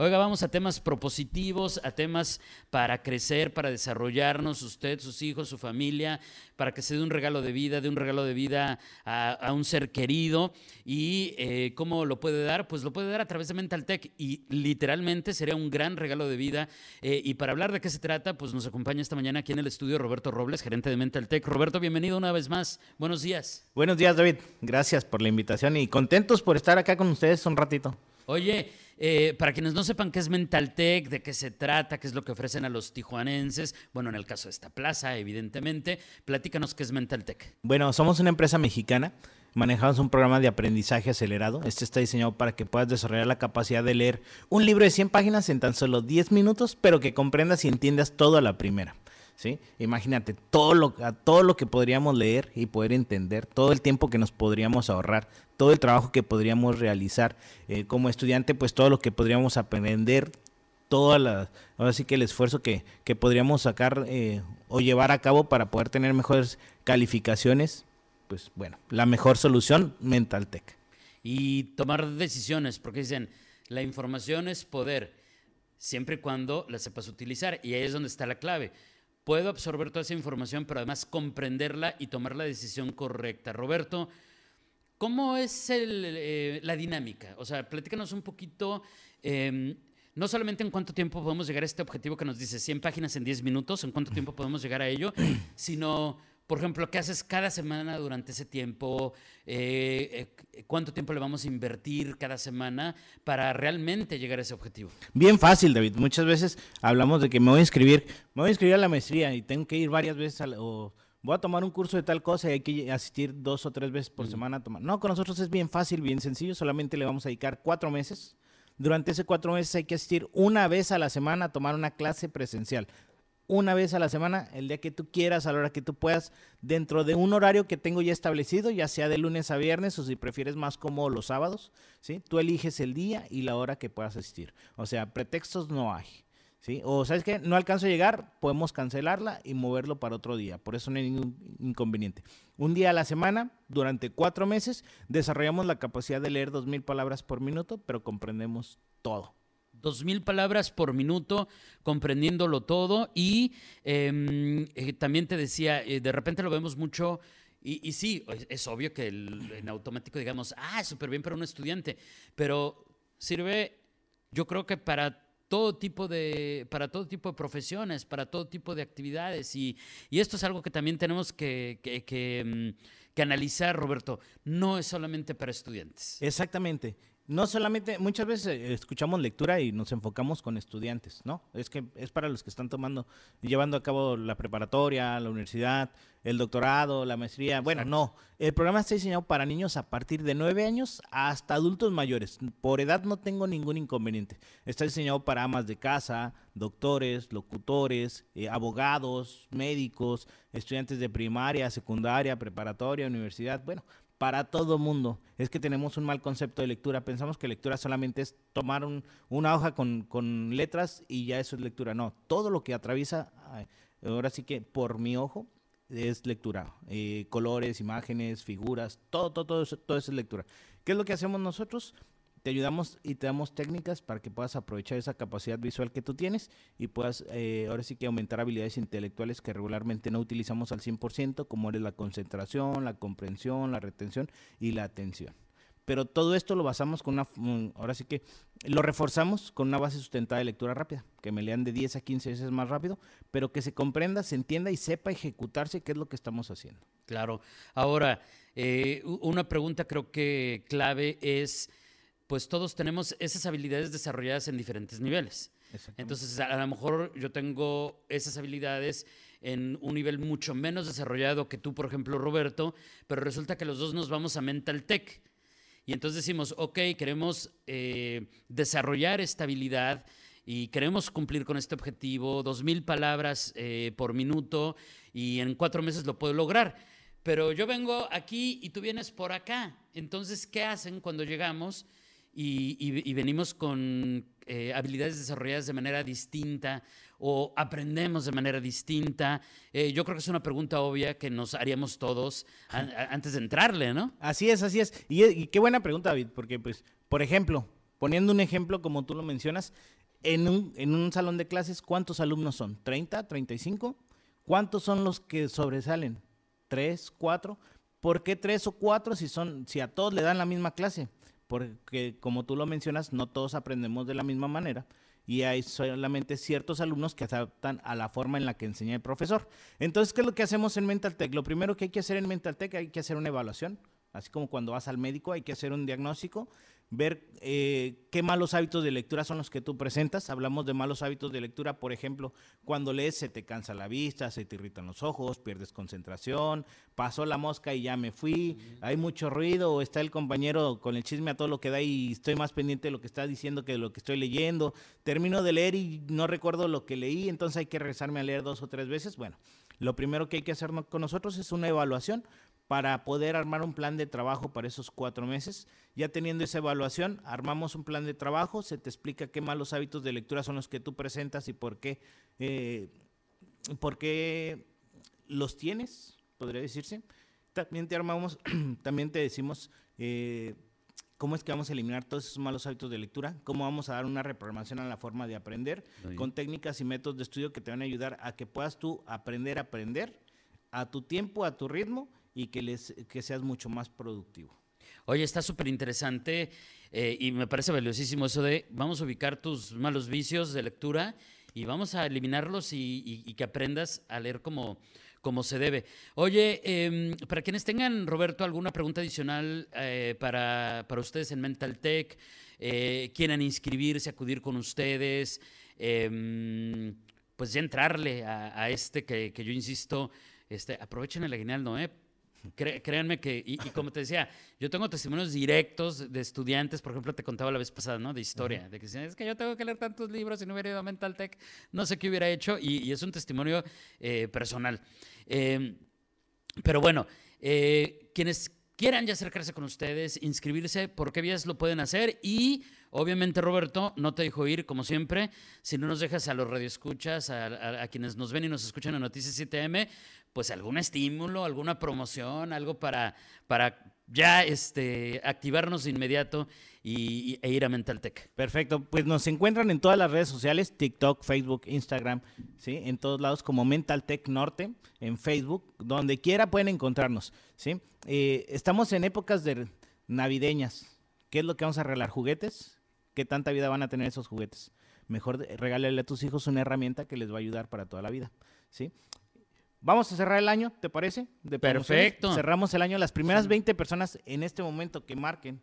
Oiga, vamos a temas propositivos, a temas para crecer, para desarrollarnos, usted, sus hijos, su familia, para que se dé un regalo de vida, de un regalo de vida a, un ser querido. ¿Y eh, cómo lo puede dar? Pues lo puede dar a través de Mental Tech y literalmente sería un gran regalo de vida. Eh, y para hablar de qué se trata, pues nos acompaña esta mañana aquí en el estudio Roberto Robles, gerente de Mental Tech. Roberto, bienvenido una vez más. Buenos días. Buenos días, David. Gracias por la invitación y contentos por estar acá con ustedes un ratito. Oye, eh, para quienes no sepan qué es Mentaltech, de qué se trata, qué es lo que ofrecen a los tijuanenses, bueno, en el caso de esta plaza, evidentemente, platícanos qué es Mentaltech. Bueno, somos una empresa mexicana. Manejamos un programa de aprendizaje acelerado. Este está diseñado para que puedas desarrollar la capacidad de leer un libro de 100 páginas en tan solo 10 minutos, pero que comprendas y entiendas todo a la primera. ¿Sí? Imagínate todo lo, todo lo que podríamos leer y poder entender, todo el tiempo que nos podríamos ahorrar, todo el trabajo que podríamos realizar eh, como estudiante, pues todo lo que podríamos aprender, toda la, ahora sí que el esfuerzo que, que podríamos sacar eh, o llevar a cabo para poder tener mejores calificaciones, pues bueno, la mejor solución, Mental Tech. Y tomar decisiones, porque dicen, la información es poder, siempre y cuando la sepas utilizar, y ahí es donde está la clave puedo absorber toda esa información, pero además comprenderla y tomar la decisión correcta. Roberto, ¿cómo es eh, la dinámica? O sea, platícanos un poquito, em, no solamente en cuánto tiempo podemos llegar a este objetivo que nos dice 100 páginas en 10 minutos, en cuánto tiempo podemos llegar a ello, sino por ejemplo, ¿qué haces cada semana durante ese tiempo? Eh, eh, ¿Cuánto tiempo le vamos a invertir cada semana para realmente llegar a ese objetivo? Bien fácil, David. Muchas veces hablamos de que me voy a inscribir, me voy a inscribir a la maestría y tengo que ir varias veces o voy a tomar un curso de tal cosa y hay que asistir dos o tres veces por semana a tomar. No, con nosotros es bien fácil, bien sencillo. Solamente le vamos a dedicar cuatro meses. Durante ese cuatro meses hay que asistir una vez a la semana a tomar una clase presencial una vez a la semana, el día que tú quieras, a la hora que tú puedas, dentro de un horario que tengo ya establecido, ya sea de lunes a viernes o si prefieres más como los sábados, ¿sí? Tú eliges el día y la hora que puedas asistir. O sea, pretextos no hay. ¿Sí? O sabes que no alcanzo a llegar, podemos cancelarla y moverlo para otro día. Por eso no hay ningún inconveniente. Un día a la semana, durante cuatro meses, desarrollamos la capacidad de leer dos mil palabras por minuto, pero comprendemos todo dos mil palabras por minuto, comprendiéndolo todo. Y em, eh, también te decía, eh, de repente lo vemos mucho. Y, sí, es obvio que en automático digamos, ah, súper bien para un estudiante, pero sirve, yo creo que para todo tipo de, para todo tipo de profesiones, para todo tipo de actividades. Y, esto es algo que también tenemos que, que, em, que analizar, Roberto. No es solamente para estudiantes. Exactamente no solamente, muchas veces eh, escuchamos lectura y nos enfocamos con estudiantes, ¿no? Es que es para los que están tomando, llevando a cabo la preparatoria, la universidad, el doctorado, la maestría. Bueno, no. El programa está diseñado para niños a partir de nueve años hasta adultos mayores. Por edad no tengo ningún inconveniente. Está diseñado para amas de casa, doctores, locutores, eh, abogados, médicos, estudiantes de primaria, secundaria, preparatoria, universidad. Bueno, para todo mundo. Es que tenemos un mal concepto de lectura. Pensamos que lectura solamente es tomar una hoja con, letras y ya eso es lectura. No, todo lo que atraviesa, ahora sí que por mi ojo, es lectura. Eh, colores, imágenes, figuras, todo, todo, todo eso, todo eso es lectura. ¿Qué es lo que hacemos nosotros? Te ayudamos y te damos técnicas para que puedas aprovechar esa capacidad visual que tú tienes y puedas eh, ahora sí que aumentar habilidades intelectuales que regularmente no utilizamos al 100%, como es la concentración, la comprensión, la retención y la atención. Pero todo esto lo basamos con una, mm, ahora sí que lo reforzamos con una base sustentada de lectura rápida, que me lean de 10 a 15 veces más rápido, pero que se comprenda, se entienda y sepa ejecutarse qué es lo que estamos haciendo. Claro. Ahora, eh, una pregunta creo que clave es pues todos tenemos esas habilidades desarrolladas en diferentes niveles. Entonces, a lo mejor yo tengo esas habilidades en un nivel mucho menos desarrollado que tú, por ejemplo, Roberto, pero resulta que los dos nos vamos a Mental Tech. Y entonces decimos, ok, queremos eh, desarrollar esta habilidad y queremos cumplir con este objetivo, dos mil palabras eh, por minuto y en cuatro meses lo puedo lograr. Pero yo vengo aquí y tú vienes por acá. Entonces, ¿qué hacen cuando llegamos? Y, venimos con eh, habilidades desarrolladas de manera distinta o aprendemos de manera distinta? Eh, yo creo que es una pregunta obvia que nos haríamos todos antes de entrarle, ¿no? Así es, así es. Y, y qué buena pregunta, David, porque, pues, por ejemplo, poniendo un ejemplo como tú lo mencionas, en un, en un salón de clases, ¿cuántos alumnos son? ¿30, 35? ¿Cuántos son los que sobresalen? ¿Tres, cuatro? ¿Por qué tres o cuatro si, son, si a todos le dan la misma clase? Porque, como tú lo mencionas, no todos aprendemos de la misma manera y hay solamente ciertos alumnos que adaptan a la forma en la que enseña el profesor. Entonces, ¿qué es lo que hacemos en Mental Tech? Lo primero que hay que hacer en Mental Tech hay que hacer una evaluación, así como cuando vas al médico hay que hacer un diagnóstico, ver eh, qué malos hábitos de lectura son los que tú presentas. Hablamos de malos hábitos de lectura, por ejemplo, cuando lees se te cansa la vista, se te irritan los ojos, pierdes concentración, pasó la mosca y ya me fui, hay mucho ruido, o está el compañero con el chisme a todo lo que da y estoy más pendiente de lo que está diciendo que de lo que estoy leyendo. Termino de leer y no recuerdo lo que leí, entonces hay que regresarme a leer dos o tres veces. Bueno, lo primero que hay que hacer con nosotros es una evaluación para poder armar un plan de trabajo para esos cuatro meses. Ya teniendo esa evaluación, armamos un plan de trabajo, se te explica qué malos hábitos de lectura son los que tú presentas y por qué, eh, por qué los tienes, podría decirse. También te armamos, también te decimos eh, cómo es que vamos a eliminar todos esos malos hábitos de lectura, cómo vamos a dar una reprogramación a la forma de aprender, con técnicas y métodos de estudio que te van a ayudar a que puedas tú aprender a aprender a tu tiempo, a tu ritmo y que, les, que seas mucho más productivo. Oye, está súper interesante eh, y me parece valiosísimo eso de vamos a ubicar tus malos vicios de lectura y vamos a eliminarlos y, que aprendas a leer como, como se debe. Oye, em, para quienes tengan, Roberto, alguna pregunta adicional eh, para, para ustedes en Mental Tech, eh, quieran inscribirse, acudir con ustedes, em, pues ya entrarle a, a este que, que yo insisto, este, aprovechen el aguinaldo, ¿eh? Cre- créanme que, y, y como te decía, yo tengo testimonios directos de estudiantes, por ejemplo, te contaba la vez pasada, ¿no? De historia, de que decían, es que yo tengo que leer tantos libros y no hubiera ido a Mental Tech, no sé qué hubiera hecho, y, y es un testimonio eh, personal. Eh, pero bueno, eh, quienes quieran ya acercarse con ustedes, inscribirse, ¿por qué vías lo pueden hacer? Y obviamente, Roberto, no te dejo ir, como siempre, si no nos dejas a los radioescuchas, a, a- quienes nos ven y nos escuchan en Noticias 7M, pues algún estímulo, alguna promoción, algo para, para ya este, activarnos de inmediato y, e ir a Mental Tech. Perfecto, pues nos encuentran en todas las redes sociales, TikTok, Facebook, Instagram, ¿sí? En todos lados como Mental Tech Norte, en Facebook, donde quiera pueden encontrarnos, ¿sí? Eh, estamos en épocas de navideñas. ¿Qué es lo que vamos a regalar? ¿Juguetes? ¿Qué tanta vida van a tener esos juguetes? Mejor regálale a tus hijos una herramienta que les va a ayudar para toda la vida, ¿sí? Vamos a cerrar el año, ¿te parece? De. Perfecto. Cerramos el año. Las primeras 20 personas en este momento que marquen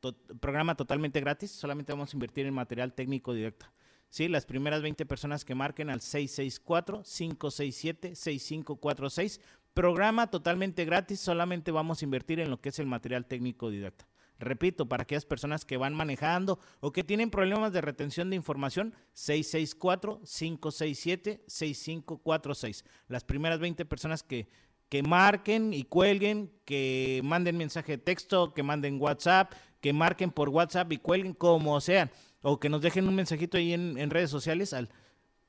to- programa totalmente gratis, solamente vamos a invertir en material técnico directo. Sí, las primeras 20 personas que marquen al 664-567-6546, programa totalmente gratis, solamente vamos a invertir en lo que es el material técnico didacta. Repito, para aquellas personas que van manejando o que tienen problemas de retención de información, 664-567-6546. Las primeras 20 personas que, que marquen y cuelguen, que manden mensaje de texto, que manden WhatsApp, que marquen por WhatsApp y cuelguen como sean, o que nos dejen un mensajito ahí en, en redes sociales, al,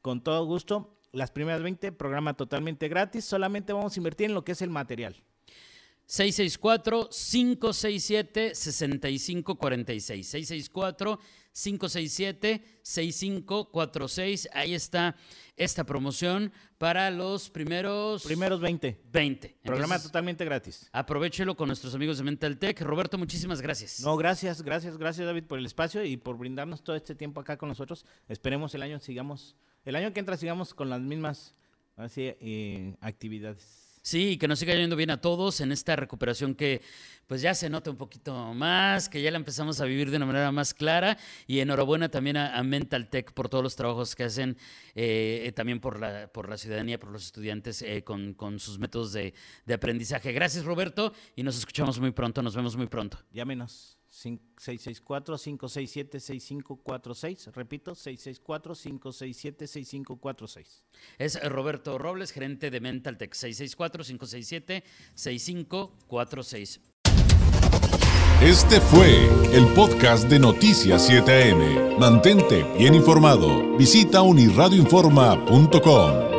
con todo gusto. Las primeras 20, programa totalmente gratis, solamente vamos a invertir en lo que es el material. 664-567-6546. 664-567-6546. Ahí está esta promoción para los primeros Primeros 20, 20. programa totalmente gratis. Aprovechelo con nuestros amigos de Mental Tech. Roberto, muchísimas gracias. No, gracias, gracias, gracias David por el espacio y por brindarnos todo este tiempo acá con nosotros. Esperemos el año sigamos, el año que entra sigamos con las mismas así, eh, actividades. Sí, que nos siga yendo bien a todos en esta recuperación que pues ya se nota un poquito más, que ya la empezamos a vivir de una manera más clara y enhorabuena también a, Mental Tech por todos los trabajos que hacen, eh, eh, también por la, por la ciudadanía, por los estudiantes eh, con, con sus métodos de, de aprendizaje. Gracias Roberto y nos escuchamos muy pronto, nos vemos muy pronto. Llámenos. Cin- 664-567-6546. Repito, 664-567-6546. Es Roberto Robles, gerente de Mental Tech, 664-567-6546. Este fue el podcast de Noticias 7am. Mantente bien informado. Visita unirradioinforma.com.